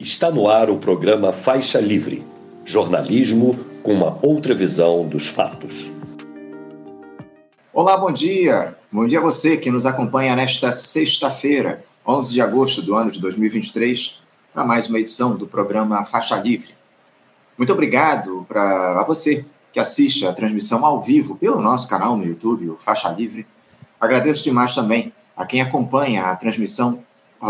Está no ar o programa Faixa Livre jornalismo com uma outra visão dos fatos. Olá, bom dia. Bom dia a você que nos acompanha nesta sexta-feira, 11 de agosto do ano de 2023, para mais uma edição do programa Faixa Livre. Muito obrigado para a você que assiste a transmissão ao vivo pelo nosso canal no YouTube, o Faixa Livre. Agradeço demais também a quem acompanha a transmissão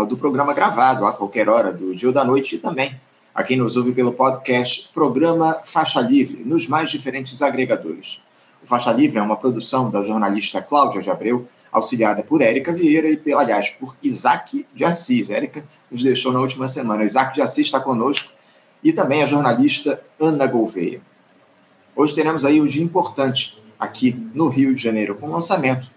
do programa gravado a qualquer hora do dia ou da noite e também a quem nos ouve pelo podcast Programa Faixa Livre, nos mais diferentes agregadores. O Faixa Livre é uma produção da jornalista Cláudia de Abreu, auxiliada por Érica Vieira e, pela, aliás, por Isaac de Assis. Érica nos deixou na última semana. Isaac de Assis está conosco e também a jornalista Ana Gouveia. Hoje teremos aí um dia importante aqui no Rio de Janeiro, com o lançamento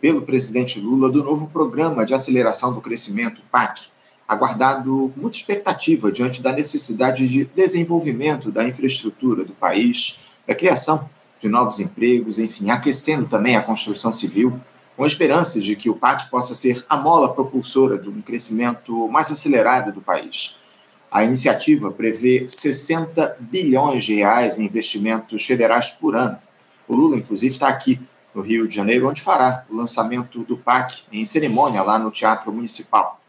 pelo presidente Lula do novo Programa de Aceleração do Crescimento, PAC, aguardado com muita expectativa diante da necessidade de desenvolvimento da infraestrutura do país, da criação de novos empregos, enfim, aquecendo também a construção civil, com a esperança de que o PAC possa ser a mola propulsora de um crescimento mais acelerado do país. A iniciativa prevê 60 bilhões de reais em investimentos federais por ano. O Lula, inclusive, está aqui no Rio de Janeiro, onde fará o lançamento do PAC em cerimônia lá no Teatro Municipal.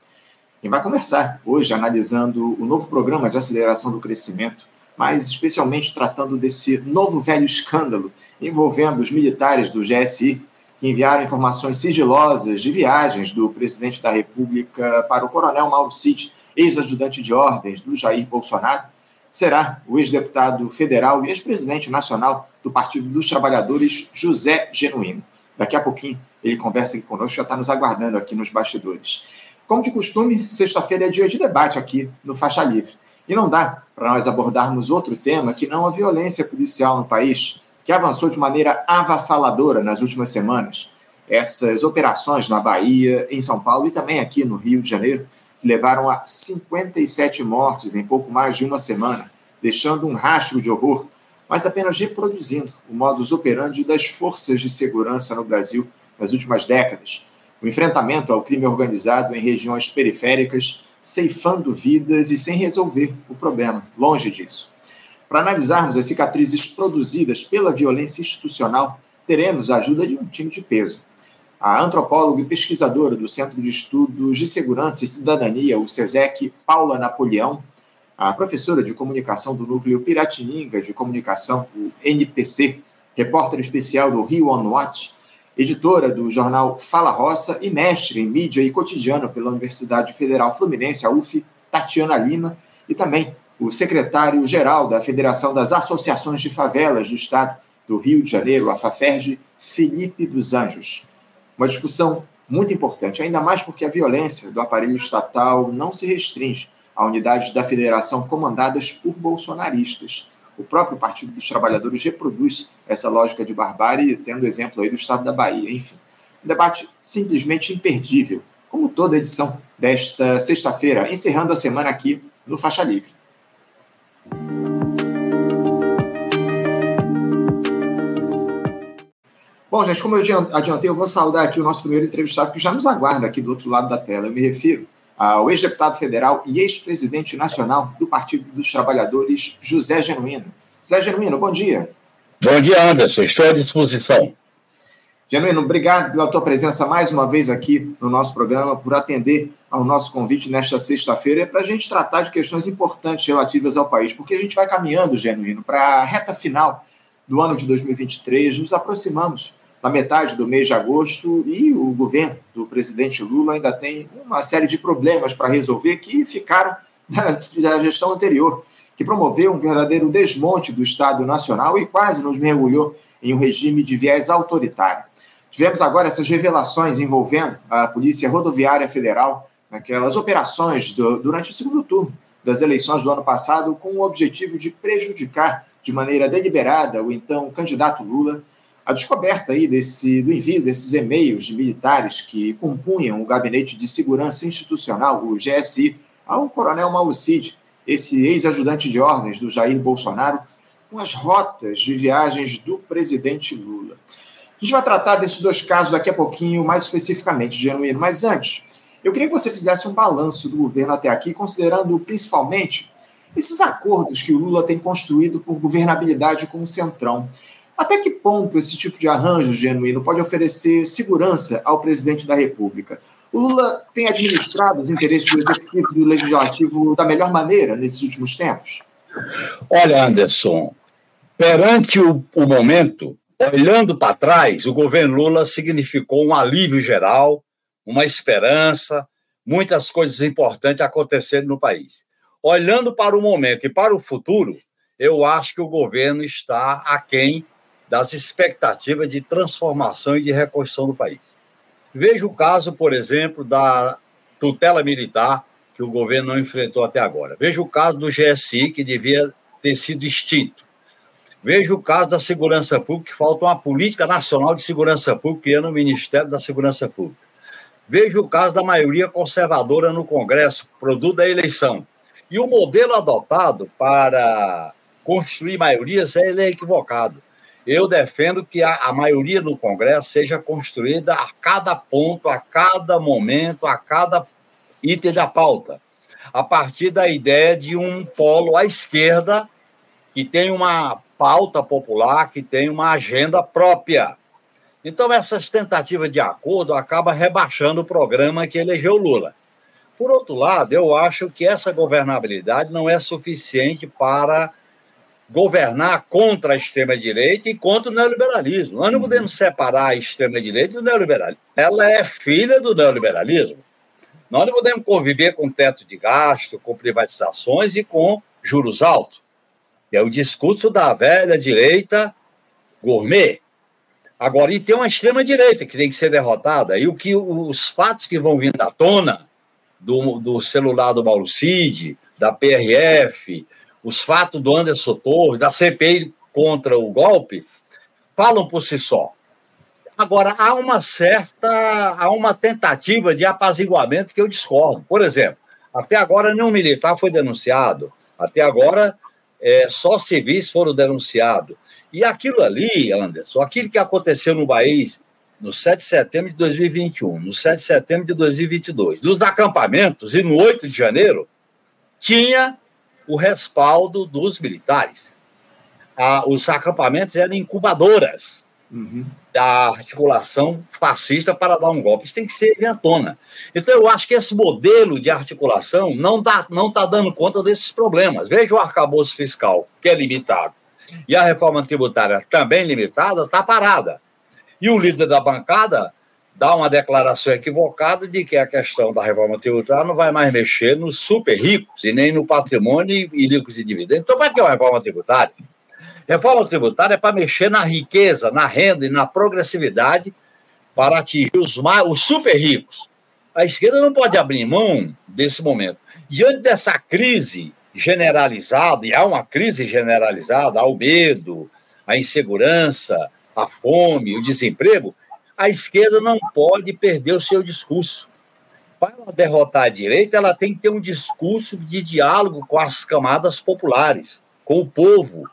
Quem vai conversar hoje analisando o novo programa de aceleração do crescimento, mas especialmente tratando desse novo velho escândalo envolvendo os militares do GSI que enviaram informações sigilosas de viagens do presidente da República para o coronel Mauro Cid, ex-ajudante de ordens do Jair Bolsonaro, será o ex-deputado federal e ex-presidente nacional do Partido dos Trabalhadores, José Genuíno. Daqui a pouquinho ele conversa aqui conosco, já está nos aguardando aqui nos bastidores. Como de costume, sexta-feira é dia de debate aqui no Faixa Livre. E não dá para nós abordarmos outro tema que não a violência policial no país, que avançou de maneira avassaladora nas últimas semanas. Essas operações na Bahia, em São Paulo e também aqui no Rio de Janeiro que levaram a 57 mortes em pouco mais de uma semana, deixando um rastro de horror, mas apenas reproduzindo o modus operandi das forças de segurança no Brasil nas últimas décadas. O enfrentamento ao crime organizado em regiões periféricas, ceifando vidas e sem resolver o problema, longe disso. Para analisarmos as cicatrizes produzidas pela violência institucional, teremos a ajuda de um time de peso a antropóloga e pesquisadora do Centro de Estudos de Segurança e Cidadania, o SESEC, Paula Napoleão, a professora de comunicação do Núcleo Piratininga de Comunicação, o NPC, repórter especial do Rio On Watch, editora do jornal Fala Roça e mestre em mídia e cotidiano pela Universidade Federal Fluminense, a UF, Tatiana Lima, e também o secretário-geral da Federação das Associações de Favelas do Estado do Rio de Janeiro, a FAFERJ, Felipe dos Anjos. Uma discussão muito importante, ainda mais porque a violência do aparelho estatal não se restringe a unidades da federação comandadas por bolsonaristas. O próprio Partido dos Trabalhadores reproduz essa lógica de barbárie, tendo exemplo aí do estado da Bahia. Enfim, um debate simplesmente imperdível, como toda edição desta sexta-feira, encerrando a semana aqui no Faixa Livre. Bom, gente, como eu adiantei, eu vou saudar aqui o nosso primeiro entrevistado que já nos aguarda aqui do outro lado da tela. Eu me refiro ao ex-deputado federal e ex-presidente nacional do Partido dos Trabalhadores, José Genuíno. José Genuíno, bom dia. Bom dia, Anderson. Estou à disposição. Genuíno, obrigado pela tua presença mais uma vez aqui no nosso programa, por atender ao nosso convite nesta sexta-feira, para a gente tratar de questões importantes relativas ao país, porque a gente vai caminhando, Genuíno, para a reta final do ano de 2023, nos aproximamos na metade do mês de agosto e o governo do presidente Lula ainda tem uma série de problemas para resolver que ficaram da gestão anterior, que promoveu um verdadeiro desmonte do Estado Nacional e quase nos mergulhou em um regime de viés autoritário. Tivemos agora essas revelações envolvendo a Polícia Rodoviária Federal, naquelas operações do, durante o segundo turno das eleições do ano passado, com o objetivo de prejudicar de maneira deliberada o então candidato Lula a descoberta aí desse, do envio desses e-mails de militares que compunham o Gabinete de Segurança Institucional, o GSI, ao coronel Mauro Cid, esse ex-ajudante de ordens do Jair Bolsonaro, com as rotas de viagens do presidente Lula. A gente vai tratar desses dois casos daqui a pouquinho, mais especificamente, Genuíno, mas antes, Eu queria que você fizesse um balanço do governo até aqui, considerando principalmente esses acordos que o Lula tem construído por governabilidade com o Centrão. Até que ponto esse tipo de arranjo genuíno pode oferecer segurança ao presidente da República? O Lula tem administrado os interesses do executivo e do legislativo da melhor maneira nesses últimos tempos? Olha, Anderson, perante o, o momento, olhando para trás, o governo Lula significou um alívio geral, uma esperança, muitas coisas importantes acontecendo no país. Olhando para o momento e para o futuro, eu acho que o governo está aquém das expectativas de transformação e de reconstrução do país. Veja o caso, por exemplo, da tutela militar que o governo não enfrentou até agora. Veja o caso do GSI, que devia ter sido extinto. Veja o caso da segurança pública, que falta uma política nacional de segurança pública, criando o Ministério da Segurança Pública. Veja o caso da maioria conservadora no Congresso, produto da eleição. E o modelo adotado para construir maiorias é equivocado. Eu defendo que a, a, maioria no Congresso seja construída a cada ponto, a cada momento, a cada item da pauta, a partir da ideia de um polo à esquerda que tem uma pauta popular, que tem uma agenda própria. Então, essas tentativas de acordo acabam rebaixando o programa que elegeu Lula. Por outro lado, eu acho que essa governabilidade não é suficiente para governar contra a extrema-direita e contra o neoliberalismo. Nós não uhum. podemos separar a extrema-direita do neoliberalismo. Ela é filha do neoliberalismo. Nós não podemos conviver com teto de gasto, com privatizações e com juros altos. É o discurso da velha direita gourmet. Agora, e tem uma extrema-direita que tem que ser derrotada. E o que os fatos que vão vir à tona do, do celular do Mauro Cid, da PRF, os fatos do Anderson Torres, da CPI contra o golpe, falam por si só. Agora, há uma certa, há uma tentativa de apaziguamento que eu discordo. Por exemplo, até agora nenhum militar foi denunciado, até agora é, só civis foram denunciados. E aquilo ali, Anderson, aquilo que aconteceu no Bahia no 7 de setembro de 2021, no 7 de setembro de 2022, nos acampamentos e no 8 de janeiro, tinha o respaldo dos militares. Ah, os acampamentos eram incubadoras uhum. da articulação fascista para dar um golpe. Isso tem que ser tona. Então, eu acho que esse modelo de articulação não está não tá dando conta desses problemas. Veja o arcabouço fiscal, que é limitado, e a reforma tributária também limitada, está parada. E o líder da bancada dá uma declaração equivocada de que a questão da reforma tributária não vai mais mexer nos super ricos e nem no patrimônio e ricos e dividendos. Então, para que é uma reforma tributária? Reforma tributária é para mexer na riqueza, na renda e na progressividade para atingir os, mais, os super ricos. A esquerda não pode abrir mão desse momento. Diante dessa crise generalizada, e há uma crise generalizada, há o medo, a insegurança, a fome, o desemprego, a esquerda não pode perder o seu discurso. Para ela derrotar a direita, ela tem que ter um discurso de diálogo com as camadas populares, com o povo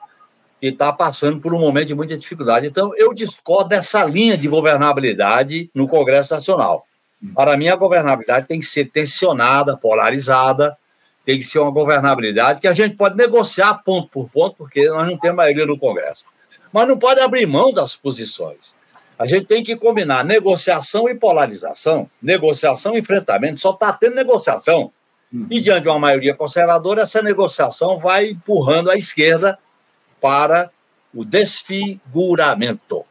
que está passando por um momento de muita dificuldade. Então, eu discordo dessa linha de governabilidade no Congresso Nacional. Para mim, a governabilidade tem que ser tensionada, polarizada, tem que ser uma governabilidade que a gente pode negociar ponto por ponto, porque nós não temos maioria no Congresso. Mas não pode abrir mão das posições. A gente tem que combinar negociação e polarização, negociação e enfrentamento. Só está tendo negociação. Uhum. E diante de uma maioria conservadora, essa negociação vai empurrando a esquerda para o desfiguramento.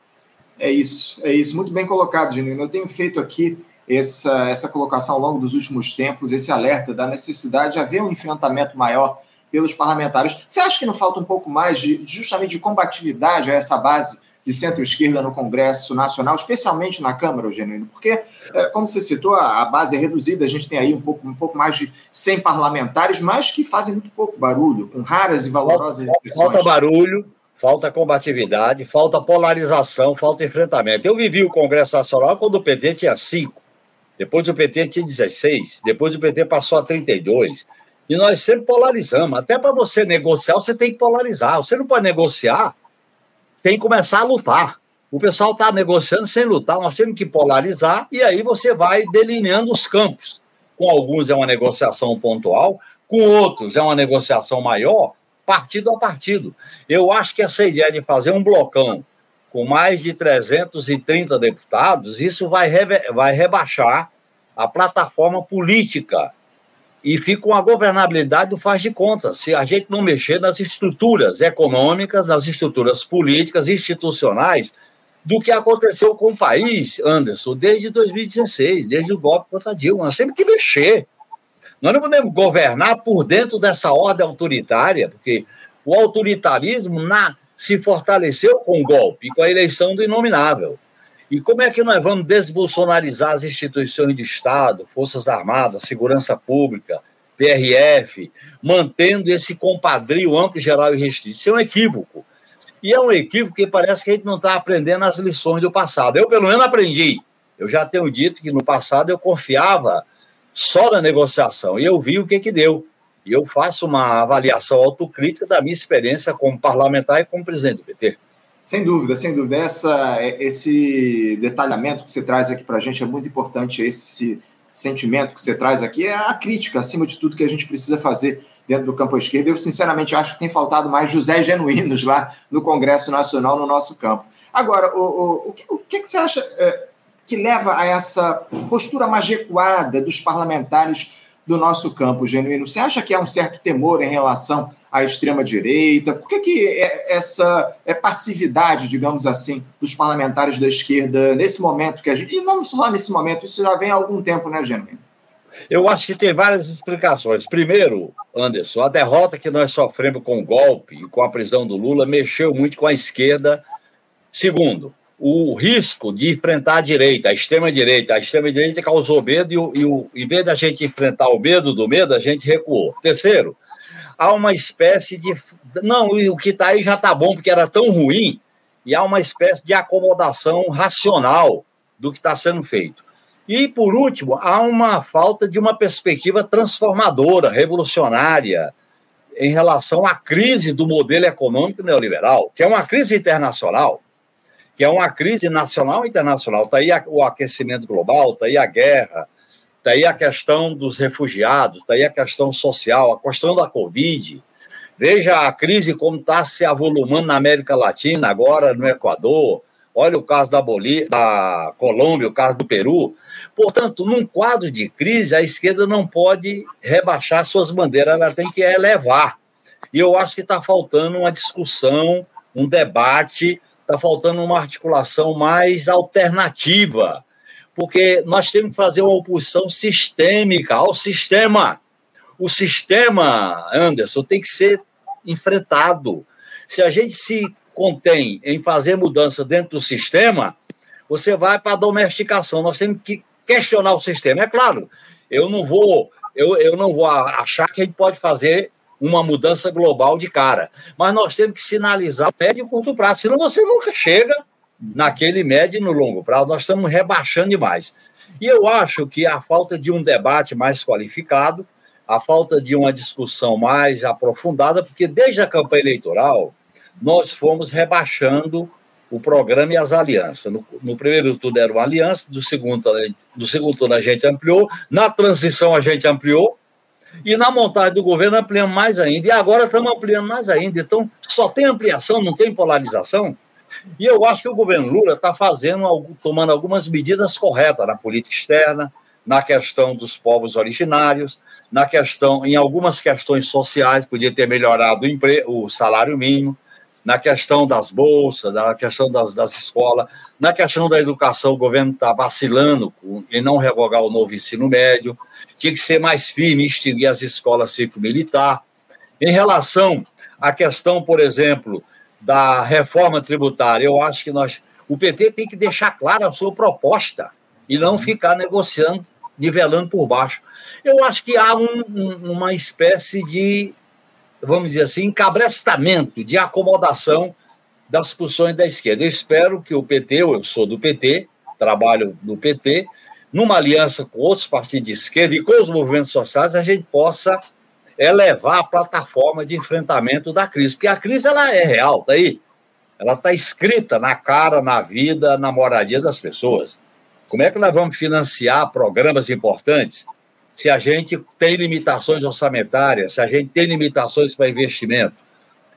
É isso, é isso. Muito bem colocado, Genuíno. Eu tenho feito aqui essa, essa colocação ao longo dos últimos tempos, esse alerta da necessidade de haver um enfrentamento maior pelos parlamentares. Você acha que não falta um pouco mais de justamente de combatividade a essa base de centro-esquerda no Congresso Nacional, especialmente na Câmara, Eugênio, porque, é, como você citou, a base é reduzida, a gente tem aí um pouco, um pouco mais de 100 parlamentares, mas que fazem muito pouco barulho, com raras e valorosas falta, exceções. Falta barulho, falta combatividade, falta polarização, falta enfrentamento. Eu vivi o Congresso Nacional quando o PT tinha cinco, depois o PT tinha 16, depois o PT passou a 32, e nós sempre polarizamos. Até para você negociar, você tem que polarizar. Você não pode negociar tem que começar a lutar. O pessoal está negociando sem lutar, nós temos que polarizar e aí você vai delineando os campos. com alguns é uma negociação pontual, com outros é uma negociação maior, partido a partido. Eu acho que essa ideia de fazer um blocão com mais de 330 deputados, isso vai, vai rebaixar a plataforma política e fica uma governabilidade do faz de conta. Se a gente não mexer nas estruturas econômicas, nas estruturas políticas, institucionais, do que aconteceu com o país, Anderson, desde 2016, desde o golpe contra Dilma. Nós temos que mexer. Nós não podemos governar por dentro dessa ordem autoritária, porque o autoritarismo na, se fortaleceu com o golpe, com a eleição do inominável. E como é que nós vamos desbolsonarizar as instituições de Estado, Forças Armadas, Segurança Pública, PRF, mantendo esse compadrio amplo, geral e restrito? Isso é um equívoco. E é um equívoco que parece que a gente não está aprendendo as lições do passado. Eu, pelo menos, aprendi. Eu já tenho dito que no passado eu confiava só na negociação e eu vi o que, que deu. E eu faço uma avaliação autocrítica da minha experiência como parlamentar e como presidente do PT. Sem dúvida, sem dúvida. Essa, esse detalhamento que você traz aqui para a gente é muito importante. Esse sentimento que você traz aqui é a crítica, acima de tudo, que a gente precisa fazer dentro do campo esquerdo. Eu, sinceramente, acho que tem faltado mais José Genuínos lá no Congresso Nacional, no nosso campo. Agora, o, o, o, que, o que, você acha é, que leva a essa postura mais recuada dos parlamentares do nosso campo, Genuíno? Você acha que há um certo temor em relação à extrema-direita? Por que, que é essa é passividade, digamos assim, dos parlamentares da esquerda nesse momento que a gente. E não só nesse momento, isso já vem há algum tempo, né, Genuíno? Eu acho que tem várias explicações. Primeiro, Anderson, a derrota que nós sofremos com o golpe e com a prisão do Lula mexeu muito com a esquerda. Segundo, o risco de enfrentar a direita, a extrema-direita. A extrema-direita causou medo e, o, e o, em vez da gente enfrentar o medo do medo, a gente recuou. Terceiro, há uma espécie de. Não, o que está aí já está bom, porque era tão ruim, e há uma espécie de acomodação racional do que está sendo feito. E, por último, há uma falta de uma perspectiva transformadora, revolucionária, em relação à crise do modelo econômico neoliberal, que é uma crise internacional, que é uma crise nacional e internacional. Está aí o aquecimento global, está aí a guerra, está aí a questão dos refugiados, está aí a questão social, a questão da Covid. Veja a crise como está se avolumando na América Latina, agora no Equador. Olha o caso da Bolívia, da Colômbia, o caso do Peru. Portanto, num quadro de crise, a esquerda não pode rebaixar suas bandeiras, ela tem que elevar. E eu acho que está faltando uma discussão, um debate, está faltando uma articulação mais alternativa, porque nós temos que fazer uma oposição sistêmica ao sistema. O sistema, Anderson, tem que ser enfrentado. Se a gente se contém em fazer mudança dentro do sistema, você vai para a domesticação. Nós temos que questionar o sistema. É claro, eu não vou, eu, eu não vou achar que a gente pode fazer uma mudança global de cara, mas nós temos que sinalizar médio e curto prazo, senão você nunca chega naquele médio e no longo prazo. Nós estamos rebaixando demais. E eu acho que a falta de um debate mais qualificado, a falta de uma discussão mais aprofundada, porque desde a campanha eleitoral nós fomos rebaixando o programa e as alianças. No, no, primeiro turno era uma aliança, do segundo, do segundo turno a gente ampliou, na transição a gente ampliou, e na montagem do governo ampliamos mais ainda. E agora estamos ampliando mais ainda. Então, só tem ampliação, não tem polarização. E eu acho que o governo Lula está fazendo, tomando algumas medidas corretas na política externa, na questão dos povos originários, na questão, em algumas questões sociais, podia ter melhorado o, o salário mínimo, na questão das bolsas, na questão das, das escolas, na questão da educação, o governo está vacilando em não revogar o novo ensino médio, tinha que ser mais firme, extinguir as escolas civil-militar. Em relação à questão, por exemplo, da reforma tributária, eu acho que nós, o PT tem que deixar clara a sua proposta e não ficar negociando, nivelando por baixo. Eu acho que há um, uma espécie de vamos dizer assim, encabrestamento, de acomodação das posições da esquerda. Eu espero que o PT, eu sou do PT, trabalho no PT, numa aliança com outros partidos de esquerda e com os movimentos sociais, a gente possa elevar a plataforma de enfrentamento da crise, porque a crise ela é real, tá aí. Ela está escrita na cara, na vida, na moradia das pessoas. Como é que nós vamos financiar programas importantes se a gente tem limitações orçamentárias, se a gente tem limitações para investimento.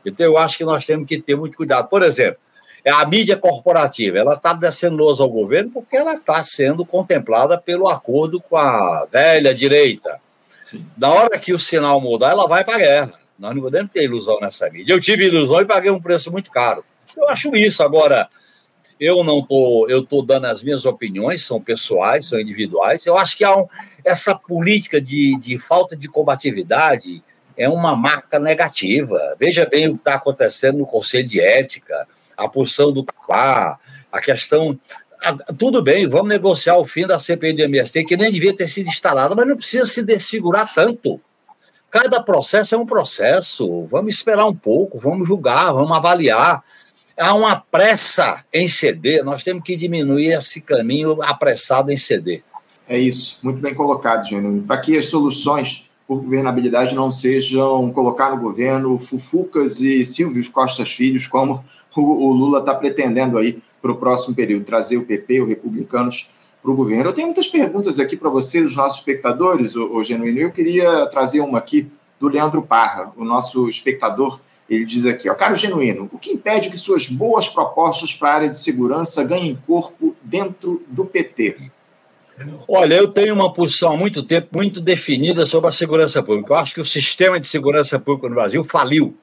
Então, eu acho que nós temos que ter muito cuidado. Por exemplo, a mídia corporativa, ela está descendo ao governo porque ela está sendo contemplada pelo acordo com a velha direita. Na hora que o sinal mudar, ela vai para a guerra. Nós não podemos ter ilusão nessa mídia. Eu tive ilusão e paguei um preço muito caro. Eu acho isso. Agora, eu não tô, eu tô dando as minhas opiniões, são pessoais, são individuais. Eu acho que há um, essa política de, de falta de combatividade é uma marca negativa. Veja bem o que está acontecendo no Conselho de Ética, a posição do CAPA, a questão. Tudo bem, vamos negociar o fim da CPI do MST, que nem devia ter sido instalada, mas não precisa se desfigurar tanto. Cada processo é um processo. Vamos esperar um pouco, vamos julgar, vamos avaliar. Há uma pressa em ceder, nós temos que diminuir esse caminho apressado em ceder. É isso, muito bem colocado, Gênero. Para que as soluções por governabilidade não sejam colocar no governo Fufucas e Silvios Costas Filhos, como o, Lula está pretendendo aí para o próximo período, trazer o PP, os republicanos, para o governo. Eu tenho muitas perguntas aqui para você, os nossos espectadores, o, o Genuíno. Eu queria trazer uma aqui do Leandro Parra, o nosso espectador. Ele diz aqui, ó, caro Genuíno, o que impede que suas boas propostas para a área de segurança ganhem corpo dentro do PT? Olha, eu tenho uma posição há muito tempo muito definida sobre a segurança pública. Eu acho que o sistema de segurança pública no Brasil faliu,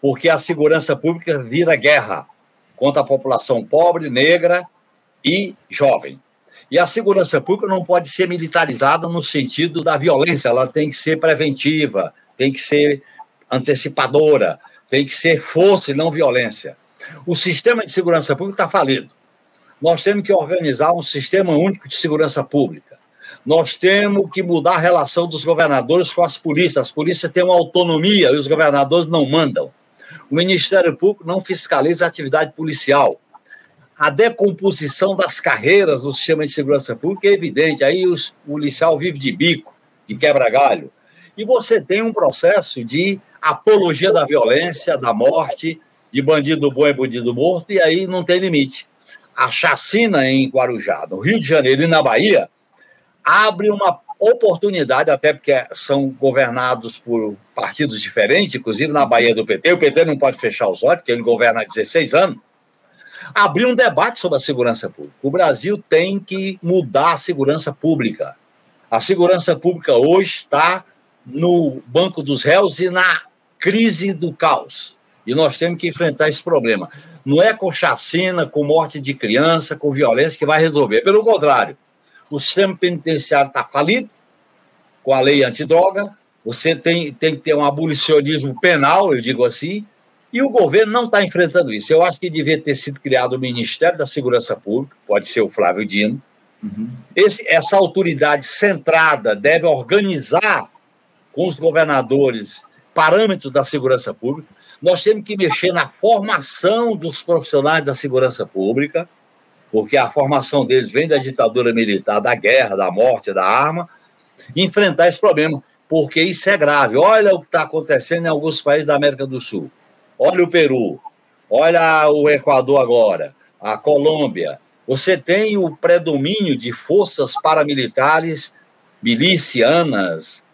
porque a segurança pública vira guerra contra a população pobre, negra e jovem. E a segurança pública não pode ser militarizada no sentido da violência, ela tem que ser preventiva, tem que ser antecipadora, tem que ser força e não violência. O sistema de segurança pública está falido. Nós temos que organizar um sistema único de segurança pública. Nós temos que mudar a relação dos governadores com as polícias. As polícias têm uma autonomia e os governadores não mandam. O Ministério Público não fiscaliza a atividade policial. A decomposição das carreiras no sistema de segurança pública é evidente. Aí o policial vive de bico, de quebra-galho. E você tem um processo de apologia da violência, da morte, de bandido bom e bandido morto, e aí não tem limite a chacina em Guarujá, no Rio de Janeiro e na Bahia, abre uma oportunidade, até porque são governados por partidos diferentes, inclusive na Bahia do PT, o PT não pode fechar os olhos, porque ele governa há 16 anos, abrir um debate sobre a segurança pública. O Brasil tem que mudar a segurança pública. A segurança pública hoje está no banco dos réus e na crise do caos. E nós temos que enfrentar esse problema. Não é com chacina, com morte de criança, com violência que vai resolver. Pelo contrário, o sistema penitenciário está falido com a lei antidroga, você tem, tem que ter um abolicionismo penal, eu digo assim, e o governo não está enfrentando isso. Eu acho que devia ter sido criado o Ministério da Segurança Pública, pode ser o Flávio Dino. Uhum. Esse, essa autoridade centrada deve organizar com os governadores parâmetros da segurança pública, nós temos que mexer na formação dos profissionais da segurança pública, porque a formação deles vem da ditadura militar, da guerra, da morte, da arma, enfrentar esse problema, porque isso é grave. Olha o que está acontecendo em alguns países da América do Sul. Olha o Peru, olha o Equador agora, a Colômbia. Você tem o predomínio de forças paramilitares, milicianas,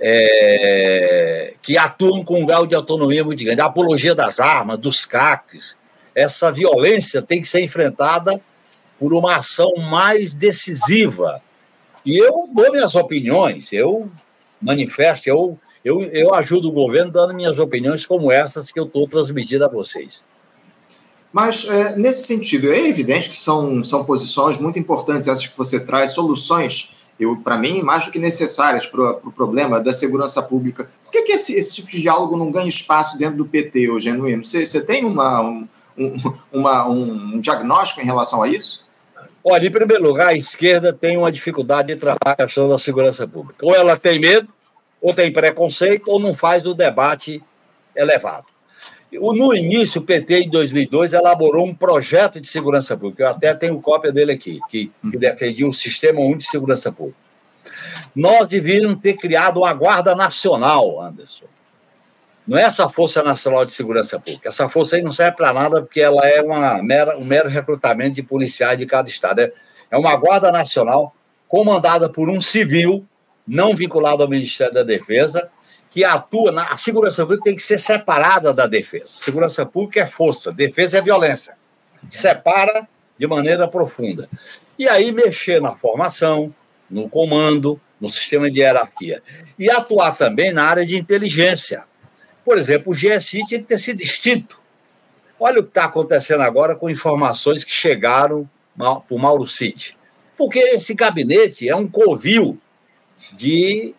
é, que atuam com um grau de autonomia muito grande. A apologia das armas, dos CACs, essa violência tem que ser enfrentada por uma ação mais decisiva. E eu dou minhas opiniões, eu manifesto, eu, eu, eu ajudo o governo dando minhas opiniões como essas que eu estou transmitindo a vocês. Mas, é, nesse sentido, é evidente que são, são posições muito importantes essas que você traz, soluções para mim, mais do que necessárias para o pro problema da segurança pública. Por que, que esse, esse, tipo de diálogo não ganha espaço dentro do PT, ô Genuíno? Você, você tem uma, um, um, uma, um diagnóstico em relação a isso? Olha, em primeiro lugar, a esquerda tem uma dificuldade de tratar a questão da segurança pública. Ou ela tem medo, ou tem preconceito, ou não faz o debate elevado. No início, o PT, em 2002, elaborou um projeto de segurança pública. Eu até tenho cópia dele aqui, que, que defendia um sistema único de segurança pública. Nós devíamos ter criado uma Guarda Nacional, Anderson. Não é essa Força Nacional de Segurança Pública. Essa força aí não serve para nada, porque ela é uma mera, um mero recrutamento de policiais de cada estado. É, é uma Guarda Nacional comandada por um civil não vinculado ao Ministério da Defesa, que atua na. A segurança pública tem que ser separada da defesa. Segurança pública é força, defesa é violência. Separa de maneira profunda. E aí mexer na formação, no comando, no sistema de hierarquia. E atuar também na área de inteligência. Por exemplo, o GSI tinha que ter sido extinto. Olha o que está acontecendo agora com informações que chegaram para o Mauro Cid. Porque esse gabinete é um covil de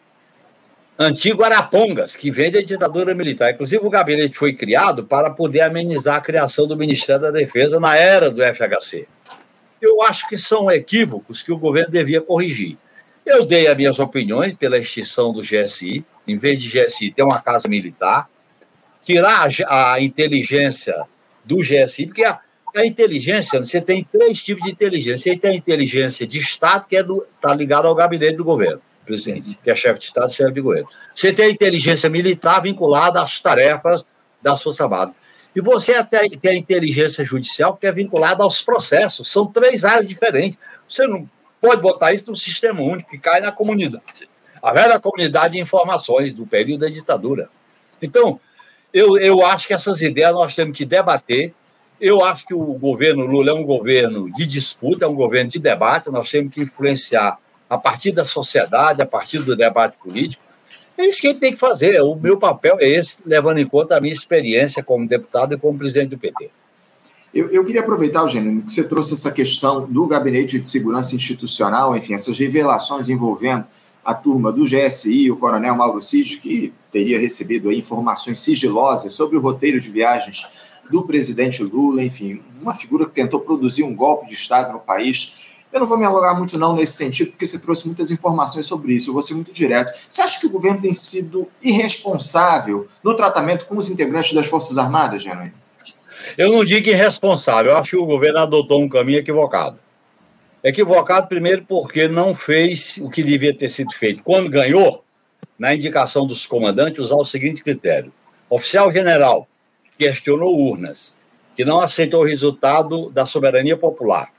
antigo Arapongas, que vem da ditadura militar. Inclusive, o gabinete foi criado para poder amenizar a criação do Ministério da Defesa na era do FHC. Eu acho que são equívocos que o governo devia corrigir. Eu dei as minhas opiniões pela extinção do GSI, em vez de GSI ter uma casa militar, tirar a inteligência do GSI, porque a, a inteligência, você tem três tipos de inteligência. Você tem a inteligência de Estado, que está é tá ligada ao gabinete do governo, presidente, que é chefe de Estado chefe de governo. Você tem a inteligência militar vinculada às tarefas da Força Armada. E você até tem a inteligência judicial, que é vinculada aos processos. São três áreas diferentes. Você não pode botar isso num sistema único que cai na comunidade. A velha comunidade de informações do período da ditadura. Então, eu, eu acho que essas ideias nós temos que debater. Eu acho que o governo Lula é um governo de disputa, é um governo de debate. Nós temos que influenciar a partir da sociedade, a partir do debate político. É isso que a gente tem que fazer. O meu papel é esse, levando em conta a minha experiência como deputado e como presidente do PT. Eu, eu queria aproveitar, Eugênio, que você trouxe essa questão do Gabinete de Segurança Institucional, enfim, essas revelações envolvendo a turma do GSI, o coronel Mauro Cid, que teria recebido informações sigilosas sobre o roteiro de viagens do presidente Lula, enfim, uma figura que tentou produzir um golpe de Estado no país. Eu não vou me alongar muito não nesse sentido, porque você trouxe muitas informações sobre isso, eu vou ser muito direto. Você acha que o governo tem sido irresponsável no tratamento com os integrantes das Forças Armadas, Genuíno? Eu não digo irresponsável, eu acho que o governo adotou um caminho equivocado. Equivocado, primeiro, porque não fez o que devia ter sido feito. Quando ganhou, na indicação dos comandantes, usar o seguinte critério: oficial general questionou urnas, que não aceitou o resultado da soberania popular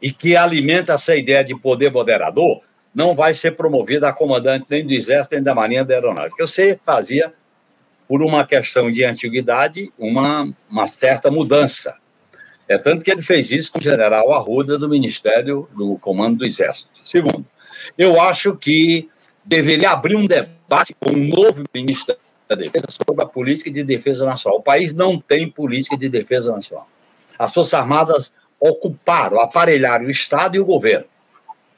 e que alimenta essa ideia de poder moderador, não vai ser promovido a comandante nem do Exército, nem da Marinha da Aeronáutica. Você fazia, por uma questão de antiguidade, uma, uma certa mudança é tanto que ele fez isso com o general Arruda do Ministério do Comando do Exército. Segundo, eu acho que deveria abrir um debate com um novo ministro da Defesa sobre a política de defesa nacional. O país não tem política de defesa nacional. As Forças Armadas ocuparam, aparelharam o Estado e o governo,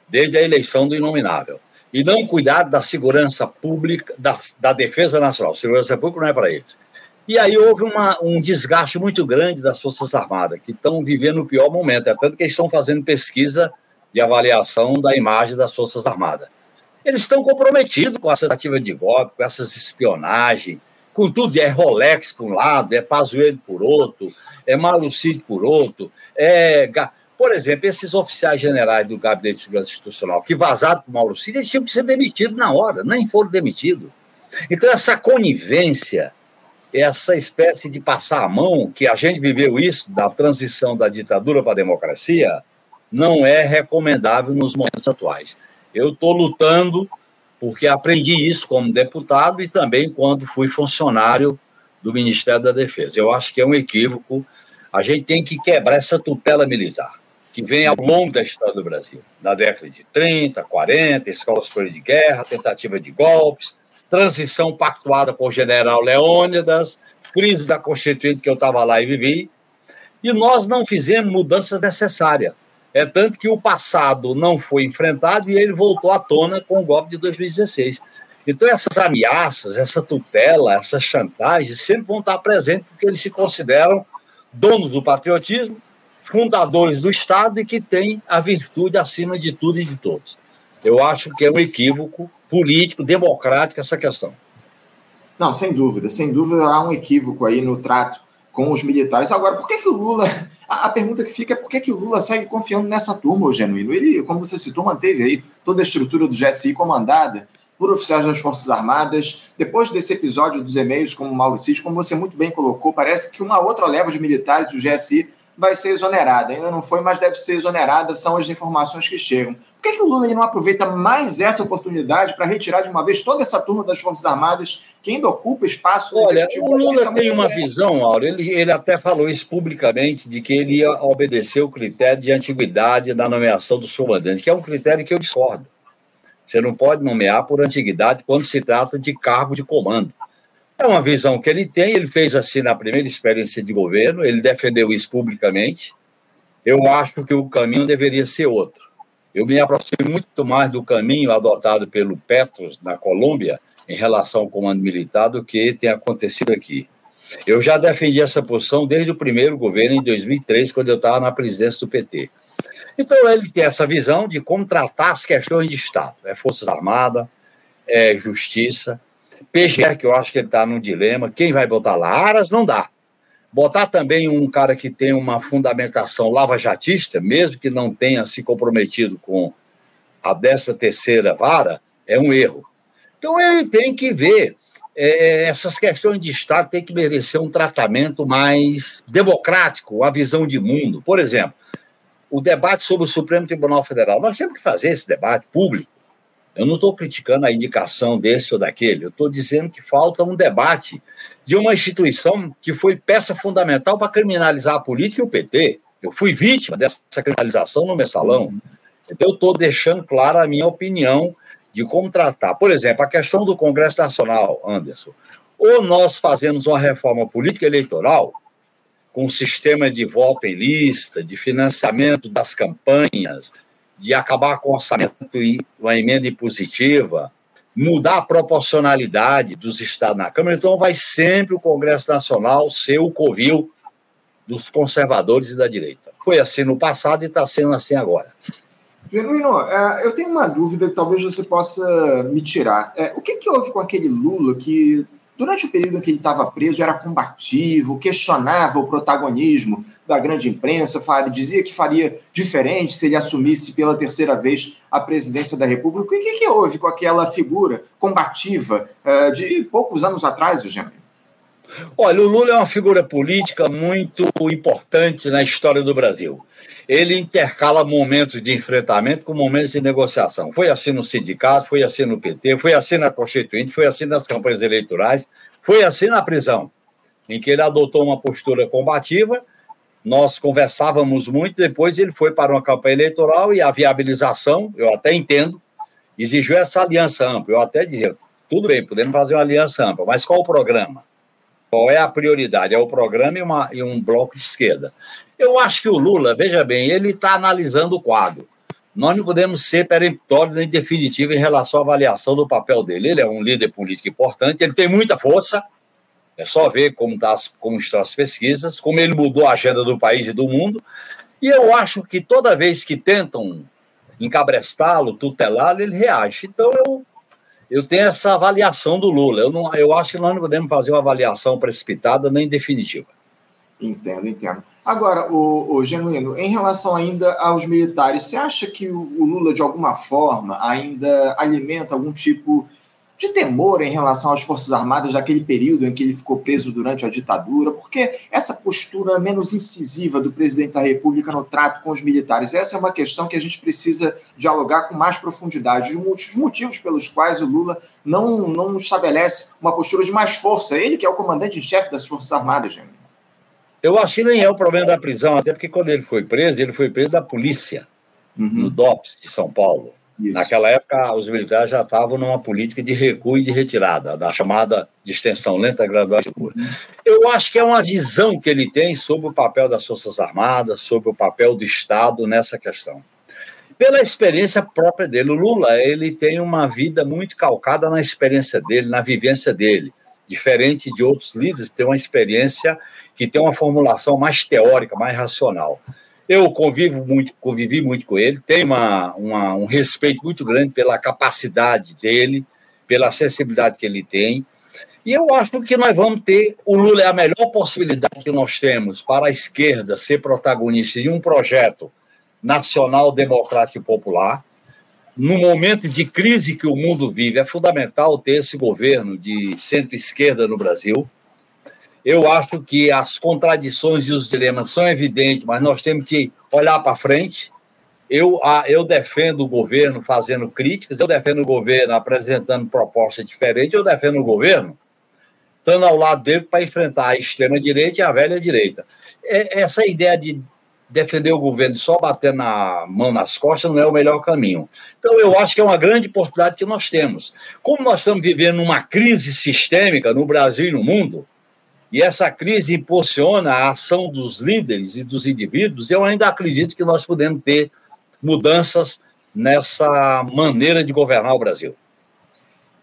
desde a eleição do inominável. E não cuidaram da segurança pública, da, da defesa nacional. Segurança pública não é para eles. E aí houve uma, um desgaste muito grande das Forças Armadas, que estão vivendo o pior momento. É tanto que eles estão fazendo pesquisa de avaliação da imagem das Forças Armadas. Eles estão comprometidos com essa tentativa de golpe, com essas espionagens, com tudo. É Rolex por um lado, é Pazuello por outro, é Malucide por outro. É... Por exemplo, esses oficiais generais do Gabinete de Segurança Institucional que vazaram para o eles tinham que ser demitidos na hora, nem foram demitidos. Então, essa conivência essa espécie de passar a mão, que a gente viveu isso, da transição da ditadura para a democracia, não é recomendável nos momentos atuais. Eu estou lutando porque aprendi isso como deputado e também quando fui funcionário do Ministério da Defesa. Eu acho que é um equívoco. A gente tem que quebrar essa tutela militar, que vem ao longo da história do Brasil, na década de 30, 40, escola superior de guerra, tentativa de golpes, transição pactuada com o general Leônidas, crise da Constituinte que eu estava lá e vivi, e nós não fizemos mudanças necessárias. É tanto que o passado não foi enfrentado e ele voltou à tona com o golpe de 2016. Então, essas ameaças, essa tutela, essa chantagem sempre vão estar presentes porque eles se consideram donos do patriotismo, fundadores do Estado e que têm a virtude acima de tudo e de todos. Eu acho que é um equívoco político, democrático essa questão. Não, sem dúvida, sem dúvida há um equívoco aí no trato com os militares. Agora, por que, que o Lula. A, pergunta que fica é por que, que o Lula segue confiando nessa turma, o genuíno? Ele, como você citou, manteve aí toda a estrutura do GSI comandada por oficiais das Forças Armadas. Depois desse episódio dos e-mails, como o Mauro Cid, como você muito bem colocou, parece que uma outra leva de militares do GSI vai ser exonerada. Ainda não foi, mas deve ser exonerada, são as informações que chegam. Por que, que o Lula não aproveita mais essa oportunidade para retirar de uma vez toda essa turma das Forças Armadas que ainda ocupa espaço Olha, o Lula tem uma visão, Mauro, ele, ele até falou isso publicamente, de que ele ia obedecer o critério de antiguidade da nomeação do comandante, que é um critério que eu discordo. Você não pode nomear por antiguidade quando se trata de cargo de comando. É uma visão que ele tem, ele fez assim na primeira experiência de governo, ele defendeu isso publicamente. Eu acho que o caminho deveria ser outro. Eu me aproximo muito mais do caminho adotado pelo Petros na Colômbia em relação ao comando militar do que tem acontecido aqui. Eu já defendi essa posição desde o primeiro governo, em 2003, quando eu estava na presidência do PT. Então, ele tem essa visão de como tratar as questões de Estado: é Forças Armadas, é Justiça, PGR, que eu acho que ele está num dilema. Quem vai botar lá? Aras não dá. Botar também um cara que tem uma fundamentação lava-jatista, mesmo que não tenha se comprometido com a 13 terceira vara, é um erro. Então ele tem que ver é, essas questões de Estado tem que merecer um tratamento mais democrático, a visão de mundo. Por exemplo, o debate sobre o Supremo Tribunal Federal. Nós temos que fazer esse debate público. Eu não estou criticando a indicação desse ou daquele, eu estou dizendo que falta um debate de uma instituição que foi peça fundamental para criminalizar a política e o PT. Eu fui vítima dessa criminalização no mensalão. Então, eu estou deixando clara a minha opinião de como tratar. Por exemplo, a questão do Congresso Nacional, Anderson. Ou nós fazemos uma reforma política eleitoral, com um sistema de voto em lista, de financiamento das campanhas, de acabar com o orçamento e uma emenda impositiva, mudar a proporcionalidade dos estados na Câmara, então vai sempre o Congresso Nacional ser o covil dos conservadores e da direita. Foi assim no passado e está sendo assim agora. Genuíno, é, eu tenho uma dúvida que talvez você possa me tirar. É, o que, que houve com aquele Lula que, durante o período em que ele estava preso, era combativo, questionava o protagonismo da grande imprensa, dizia que faria diferente se ele assumisse pela terceira vez a presidência da República? O que, que houve com aquela figura combativa é, de poucos anos atrás, Genuíno? Olha, o Lula é uma figura política muito importante na história do Brasil ele intercala momentos de enfrentamento com momentos de negociação. Foi assim no sindicato, foi assim no PT, foi assim na Constituinte, foi assim nas campanhas eleitorais, foi assim na prisão, em que ele adotou uma postura combativa. Nós conversávamos muito, depois ele foi para uma campanha eleitoral e a viabilização, eu até entendo, exigiu essa aliança ampla. Eu até dizia, tudo bem, podemos fazer uma aliança ampla, mas qual o programa? Qual é a prioridade? É o programa e, uma, e um bloco de esquerda. Eu acho que o Lula, veja bem, ele está analisando o quadro. Nós não podemos ser peremptórios nem definitivos em relação à avaliação do papel dele. Ele é um líder político importante, ele tem muita força. É só ver como, tá, como estão as pesquisas, como ele mudou a agenda do país e do mundo. E eu acho que toda vez que tentam encabrestá-lo, tutelá-lo, ele reage. Então eu, eu tenho essa avaliação do Lula. Eu, não, eu acho que nós não podemos fazer uma avaliação precipitada nem definitiva. Entendo, entendo. Agora, o, o, Genuíno, em relação ainda aos militares, você acha que o, o, Lula, de alguma forma, ainda alimenta algum tipo de temor em relação às Forças Armadas daquele período em que ele ficou preso durante a ditadura? Porque essa postura menos incisiva do presidente da República no trato com os militares, essa é uma questão que a gente precisa dialogar com mais profundidade. Os motivos pelos quais o Lula não, não estabelece uma postura de mais força, ele que é o comandante-chefe das Forças Armadas, Genuíno. Eu acho que nem é o problema da prisão, até porque quando ele foi preso, ele foi preso da polícia, uhum. no DOPS de São Paulo. Isso. Naquela época, os militares já estavam numa política de recuo e de retirada, da chamada de extensão lenta, gradual e segura. Uhum. Eu acho que é uma visão que ele tem sobre o papel das Forças Armadas, sobre o papel do Estado nessa questão. Pela experiência própria dele, o Lula, ele tem uma vida muito calcada na experiência dele, na vivência dele. Diferente de outros líderes, tem uma experiência que tem uma formulação mais teórica, mais racional. Eu convivo muito, convivi muito com ele, tenho uma, uma, um respeito muito grande pela capacidade dele, pela acessibilidade que ele tem. E eu acho que nós vamos ter. O Lula é a melhor possibilidade que nós temos para a esquerda ser protagonista de um projeto nacional, democrático e popular. No momento de crise que o mundo vive, é fundamental ter esse governo de centro-esquerda no Brasil. Eu acho que as contradições e os dilemas são evidentes, mas nós temos que olhar para frente. Eu, eu defendo o governo fazendo críticas, eu defendo o governo apresentando propostas diferentes, eu defendo o governo estando ao lado dele para enfrentar a extrema-direita e a velha direita. É, essa ideia de defender o governo só bater na mão nas costas não é o melhor caminho. Então, eu acho que é uma grande oportunidade que nós temos. Como nós estamos vivendo uma crise sistêmica no Brasil e no mundo, e essa crise impulsiona a ação dos líderes e dos indivíduos, eu ainda acredito que nós podemos ter mudanças nessa maneira de governar o Brasil.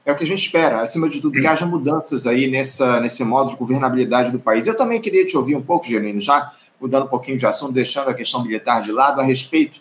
É o que a gente espera, acima de tudo, que haja mudanças aí nessa, nesse modo de governabilidade do país. Eu também queria te ouvir um pouco, Gerino, já mudando um pouquinho de assunto, deixando a questão militar de lado, a respeito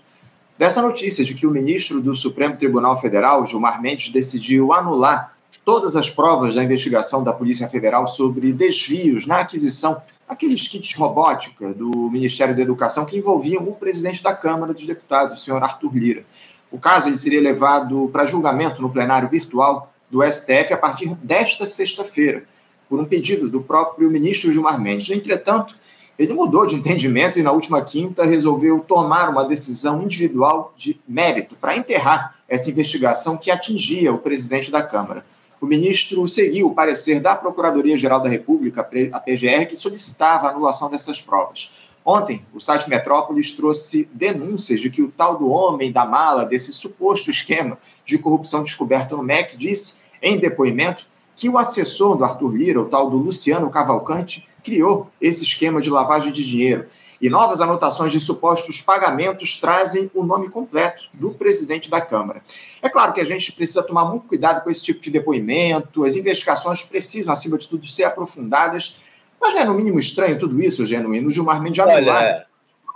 dessa notícia de que o ministro do Supremo Tribunal Federal, Gilmar Mendes, decidiu anular todas as provas da investigação da Polícia Federal sobre desvios na aquisição daqueles kits robótica do Ministério da Educação que envolviam o presidente da Câmara dos Deputados, o senhor Arthur Lira. O caso ele seria levado para julgamento no plenário virtual do STF a partir desta sexta-feira, por um pedido do próprio ministro Gilmar Mendes. Entretanto, ele mudou de entendimento e, na última quinta, resolveu tomar uma decisão individual de mérito para enterrar essa investigação que atingia o presidente da Câmara. O ministro seguiu o parecer da Procuradoria-Geral da República, a PGR, que solicitava a anulação dessas provas. Ontem, o site Metrópolis trouxe denúncias de que o tal do homem da mala desse suposto esquema de corrupção descoberto no MEC disse, em depoimento, que o assessor do Arthur Lira, o tal do Luciano Cavalcante, criou esse esquema de lavagem de dinheiro. E novas anotações de supostos pagamentos trazem o nome completo do presidente da Câmara. É claro que a gente precisa tomar muito cuidado com esse tipo de depoimento, as investigações precisam, acima de tudo, ser aprofundadas. Mas não é no mínimo estranho tudo isso, Genuíno? O Gilmar Mendes já Olha,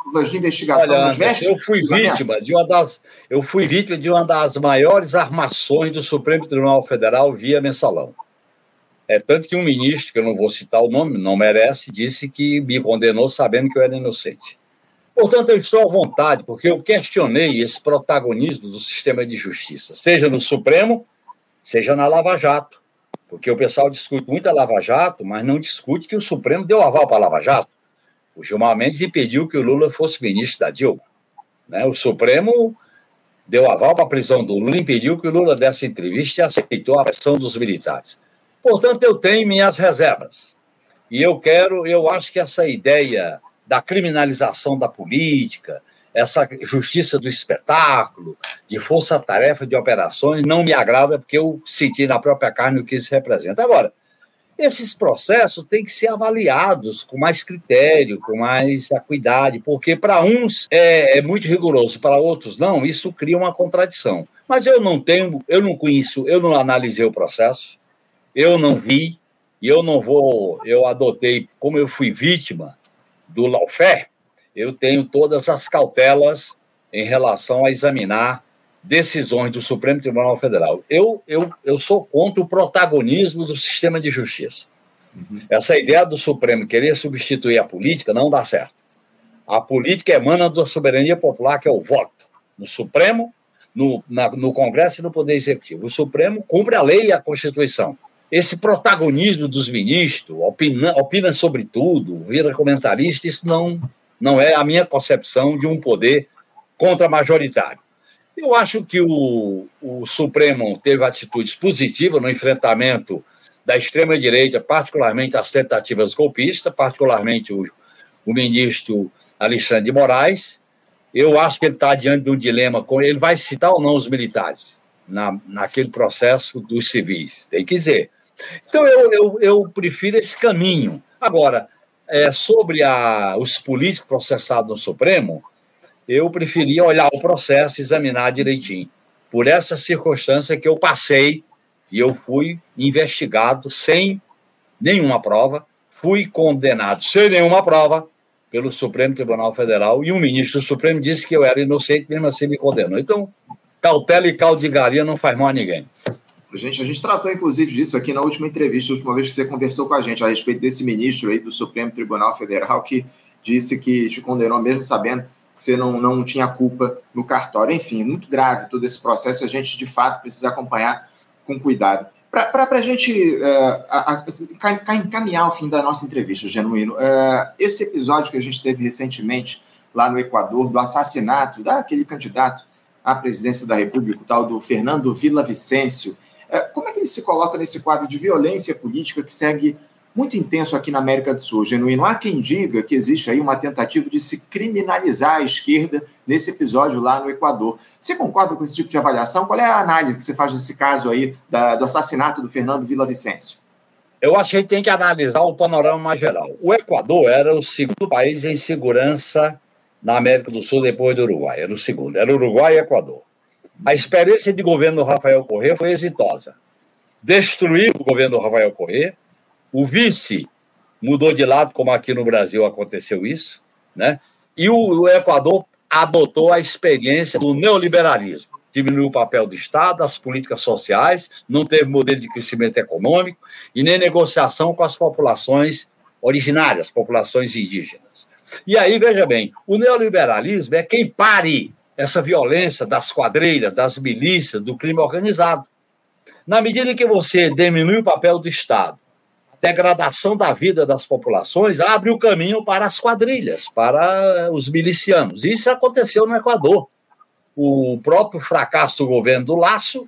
provas de investigação Olha, Eu fui vítima de uma das eu fui vítima de uma das maiores armações do Supremo Tribunal Federal via mensalão. É tanto que um ministro, que eu não vou citar o nome, não merece, disse que me condenou sabendo que eu era inocente. Portanto, eu estou à vontade, porque eu questionei esse protagonismo do sistema de justiça, seja no Supremo, seja na Lava Jato. Porque o pessoal discute muito a Lava Jato, mas não discute que o Supremo deu aval para a Lava Jato. O Gilmar Mendes impediu que o Lula fosse ministro da Dilma. Né? O Supremo deu aval para a prisão do Lula, impediu que o Lula desse entrevista e aceitou a pressão dos militares. Portanto, eu tenho minhas reservas. E eu quero, eu acho que essa ideia da criminalização da política, essa justiça do espetáculo, de força-tarefa de operações, não me agrada, porque eu senti na própria carne o que isso representa. Agora, esses processos têm que ser avaliados com mais critério, com mais acuidade, porque para uns é, é muito rigoroso, para outros não, isso cria uma contradição. Mas eu não tenho, eu não conheço, eu não analisei o processo, eu não vi, e eu não vou, eu adotei, como eu fui vítima do lawfare, eu tenho todas as cautelas em relação a examinar decisões do Supremo Tribunal Federal. Eu, eu, eu sou contra o protagonismo do sistema de justiça. Uhum. Essa ideia do Supremo querer substituir a política não dá certo. A política emana da soberania popular, que é o voto. No Supremo, no, na, no Congresso e no Poder Executivo. O Supremo cumpre a lei e a Constituição esse protagonismo dos ministros, opina, opina sobre tudo, vira comentarista, isso não, não é a minha concepção de um poder contra-majoritário. Eu acho que o, o Supremo teve atitudes positivas no enfrentamento da extrema-direita, particularmente as tentativas golpistas, particularmente o, o ministro Alexandre de Moraes. Eu acho que ele está diante de um dilema com ele vai citar ou não os militares na, naquele processo dos civis. Tem que dizer. Então, eu, eu, eu prefiro esse caminho. Agora, é, sobre a, os políticos processados no Supremo, eu preferia olhar o processo, examinar direitinho. Por essa circunstância que eu passei e eu fui investigado sem nenhuma prova, fui condenado sem nenhuma prova pelo Supremo Tribunal Federal e um ministro do Supremo disse que eu era inocente, mesmo assim me condenou. Então, cautela e caldigaria não faz mal a ninguém. A gente, a gente tratou, inclusive, disso aqui na última entrevista, a última vez que você conversou com a gente, a respeito desse ministro aí do Supremo Tribunal Federal, que disse que te condenou mesmo sabendo que você não, não tinha culpa no cartório. Enfim, muito grave todo esse processo, a gente, de fato, precisa acompanhar com cuidado. Para a gente encaminhar o fim da nossa entrevista, Genuíno, uh, esse episódio que a gente teve recentemente lá no Equador, do assassinato daquele candidato à presidência da República, o tal do Fernando uh, como é que ele se coloca nesse quadro de violência política que segue muito intenso aqui na América do Sul, genuíno. Há quem diga que existe aí uma tentativa de se criminalizar a esquerda nesse episódio lá no Equador. Você concorda com esse tipo de avaliação? Qual é a análise que você faz desse caso aí da, do assassinato do Fernando Vila Vicêncio? Eu acho que a gente tem que analisar o panorama mais geral. O Equador era o segundo país em segurança na América do Sul depois do Uruguai. Era o segundo. Era Uruguai e Equador. A experiência de governo Rafael Correa foi exitosa. Destruiu o governo Rafael Correa, o vice mudou de lado, como aqui no Brasil aconteceu isso, né? E o, o Equador adotou a experiência do neoliberalismo. Diminuiu o papel do Estado, as políticas sociais, não teve modelo de crescimento econômico e nem negociação com as populações originárias, populações indígenas. E aí, veja bem, o neoliberalismo é quem pare essa violência das quadrilhas, das milícias, do crime organizado. Na medida em que você diminui o papel do Estado, degradação da vida das populações abre o caminho para as quadrilhas, para os milicianos. Isso aconteceu no Equador. O próprio fracasso do governo do Laço,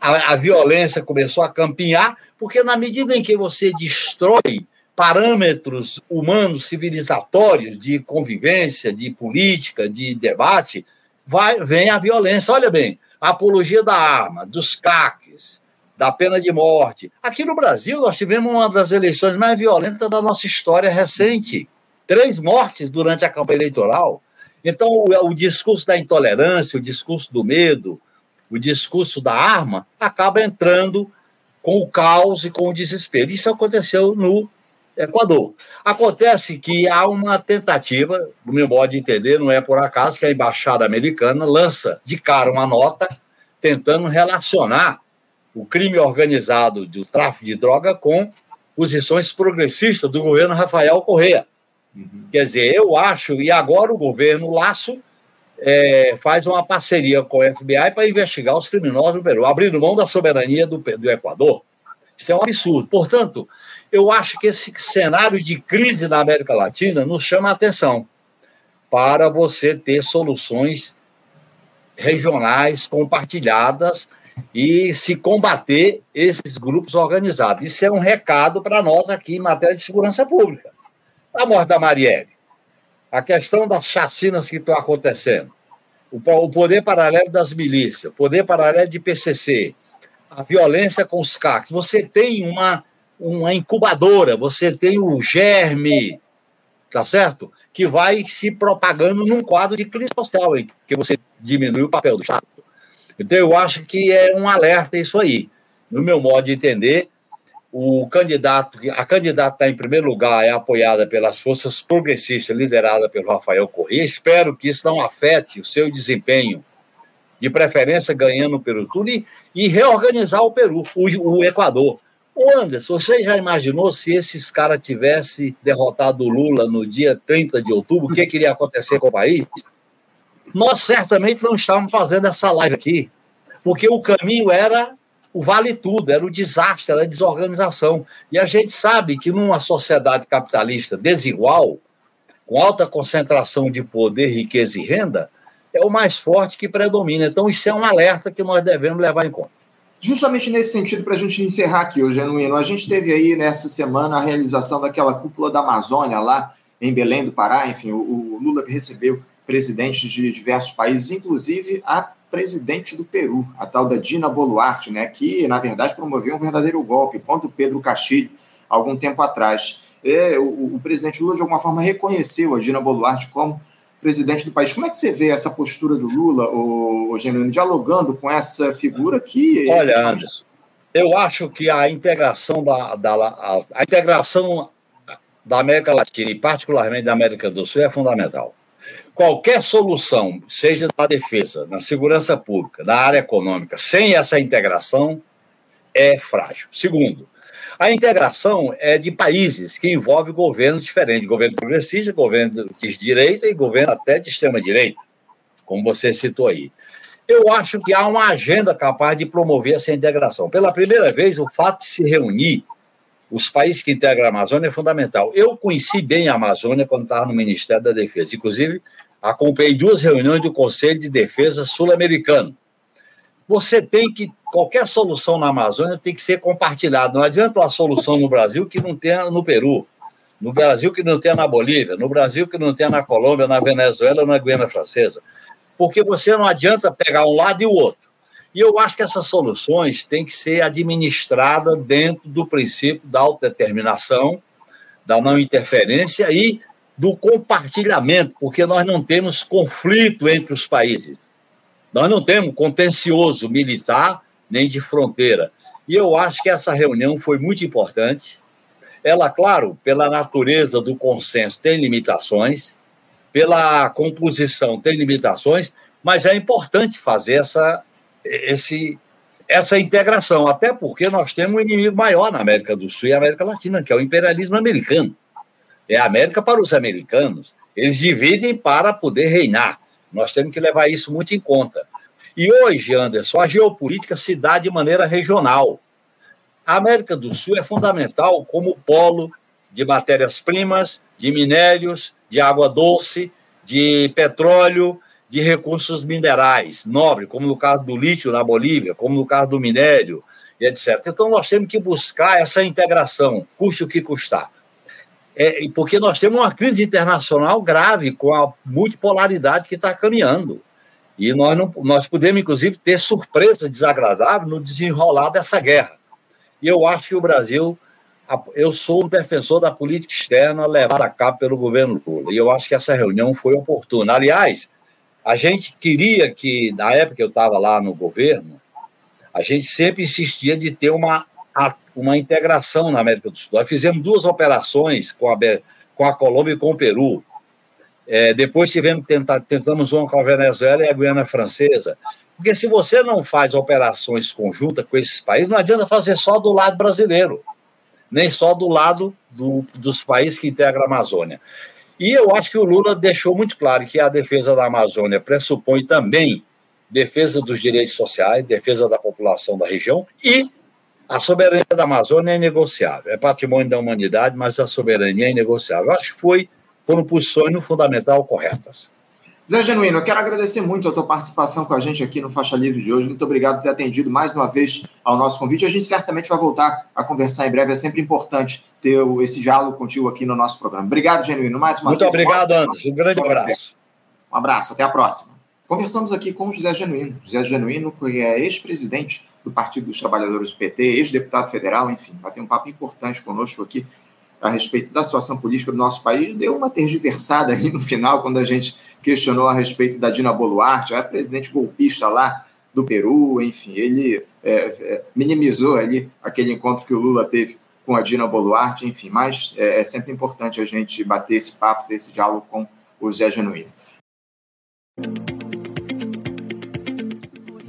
a, a violência começou a campinhar, porque na medida em que você destrói parâmetros humanos civilizatórios de convivência, de política, de debate, vai, vem a violência. Olha bem, a apologia da arma, dos caques, da pena de morte. Aqui no Brasil, nós tivemos uma das eleições mais violentas da nossa história recente. Três mortes durante a campanha eleitoral. Então, o, o discurso da intolerância, o discurso do medo, o discurso da arma, acaba entrando com o caos e com o desespero. Isso aconteceu no Equador. Acontece que há uma tentativa, do meu modo de entender, não é por acaso que a embaixada americana lança de cara uma nota tentando relacionar o crime organizado do tráfico de droga com posições progressistas do governo Rafael Correa. Uhum. Quer dizer, eu acho, e agora o governo Laço é, faz uma parceria com o FBI para investigar os criminosos do Peru, abrindo mão da soberania do, do Equador. Isso é um absurdo. Portanto, eu acho que esse cenário de crise na América Latina nos chama a atenção para você ter soluções regionais compartilhadas e se combater esses grupos organizados. Isso é um recado para nós aqui em matéria de segurança pública. A morte da Marielle, a questão das chacinas que estão acontecendo, o poder paralelo das milícias, o poder paralelo de PCC, a violência com os CACs. Você tem uma, uma incubadora, você tem o germe, tá certo? Que vai se propagando num quadro de crise social, em que você diminui o papel do Estado então, eu acho que é um alerta isso aí. No meu modo de entender, o candidato, a candidata está em primeiro lugar é apoiada pelas forças progressistas, liderada pelo Rafael Corrêa. Espero que isso não afete o seu desempenho, de preferência ganhando o Peru e, e reorganizar o Peru, o, o Equador. O Anderson, você já imaginou se esses caras tivessem derrotado o Lula no dia 30 de outubro, o que, que iria acontecer com o país? nós certamente não estávamos fazendo essa live aqui, porque o caminho era o vale tudo, era o desastre, era a desorganização. E a gente sabe que numa sociedade capitalista desigual, com alta concentração de poder, riqueza e renda, é o mais forte que predomina. Então, isso é um alerta que nós devemos levar em conta. Justamente nesse sentido, para a gente encerrar aqui, o Genuíno, a gente teve aí nessa semana a realização daquela cúpula da Amazônia lá em Belém do Pará, enfim, o, o Lula recebeu presidentes de diversos países, inclusive a presidente do Peru, a tal da Dina Boluarte, né, que, na verdade, promoveu um verdadeiro golpe contra o Pedro Castilho algum tempo atrás. É, o, o, presidente Lula, de alguma forma, reconheceu a Dina Boluarte como presidente do país. Como é que você vê essa postura do Lula, o, o Genuíno, dialogando com essa figura que... Olha, Anderson, eu acho que a integração da, da a, a integração da América Latina, e particularmente da América do Sul, é fundamental qualquer solução, seja na defesa, na segurança pública, na área econômica, sem essa integração, é frágil. Segundo, a integração é de países que envolve governos diferentes, governo progressista, governo de direita e governo até de extrema-direita, como você citou aí. Eu acho que há uma agenda capaz de promover essa integração. Pela primeira vez, o fato de se reunir os países que integram a Amazônia é fundamental. Eu conheci bem a Amazônia quando estava no Ministério da Defesa. Inclusive, acompanhei duas reuniões do Conselho de Defesa Sul-Americano. Você tem que. Qualquer solução na Amazônia tem que ser compartilhada. Não adianta uma solução no Brasil que não tenha no Peru, no Brasil que não tenha na Bolívia, no Brasil que não tenha na Colômbia, na Venezuela na Guiana Francesa. Porque você não adianta pegar um lado e o outro. E eu acho que essas soluções têm que ser administradas dentro do princípio da autodeterminação, da não interferência e do compartilhamento, porque nós não temos conflito entre os países. Nós não temos contencioso militar nem de fronteira. E eu acho que essa reunião foi muito importante. Ela, claro, pela natureza do consenso, tem limitações, pela composição, tem limitações, mas é importante fazer essa esse, essa integração, até porque nós temos um inimigo maior na América do Sul e América Latina, que é o imperialismo americano. É a América para os americanos. Eles dividem para poder reinar. Nós temos que levar isso muito em conta. E hoje, Anderson, a geopolítica se dá de maneira regional. A América do Sul é fundamental como polo de matérias-primas, de minérios, de água doce, de petróleo, de recursos minerais nobres, como no caso do lítio na Bolívia, como no caso do minério, etc. Então, nós temos que buscar essa integração, custe o que custar. É, porque nós temos uma crise internacional grave com a multipolaridade que está caminhando. E nós, não, nós podemos, inclusive, ter surpresa desagradável no desenrolar dessa guerra. E eu acho que o Brasil, eu sou um defensor da política externa levada a cabo pelo governo Lula. E eu acho que essa reunião foi oportuna. Aliás, a gente queria que, na época que eu estava lá no governo, a gente sempre insistia de ter uma, uma integração na América do Sul. Nós fizemos duas operações com a, com a Colômbia e com o Peru. É, depois tivemos, tentar, tentamos uma com a Venezuela e a Guiana Francesa. Porque se você não faz operações conjuntas com esses países, não adianta fazer só do lado brasileiro, nem só do lado do, dos países que integram a Amazônia. E eu acho que o Lula deixou muito claro que a defesa da Amazônia pressupõe também defesa dos direitos sociais, defesa da população da região e a soberania da Amazônia é negociável. É patrimônio da humanidade, mas a soberania é negociável. Acho que foi, foram posições no fundamental corretas. Zé Genuíno, eu quero agradecer muito a tua participação com a gente aqui no Faixa Livre de hoje. Muito obrigado por ter atendido mais uma vez ao nosso convite. A gente certamente vai voltar a conversar em breve. É sempre importante ter esse diálogo contigo aqui no nosso programa. Obrigado, Genuíno. Mais uma muito vez. Muito obrigado, Anderson. Um grande abraço. Um abraço. Até a próxima. Conversamos aqui com José Genuíno. José Genuíno, que é ex-presidente do Partido dos Trabalhadores do PT, ex-deputado federal, enfim, vai ter um papo importante conosco aqui a respeito da situação política do nosso país. Deu uma tergiversada aí no final, quando a gente questionou a respeito da Dina Boluarte, a presidente golpista lá do Peru, enfim, ele é, é, minimizou ali aquele encontro que o Lula teve com a Dina Boluarte, enfim, mas é, é sempre importante a gente bater esse papo, ter esse diálogo com o Zé Genuíno.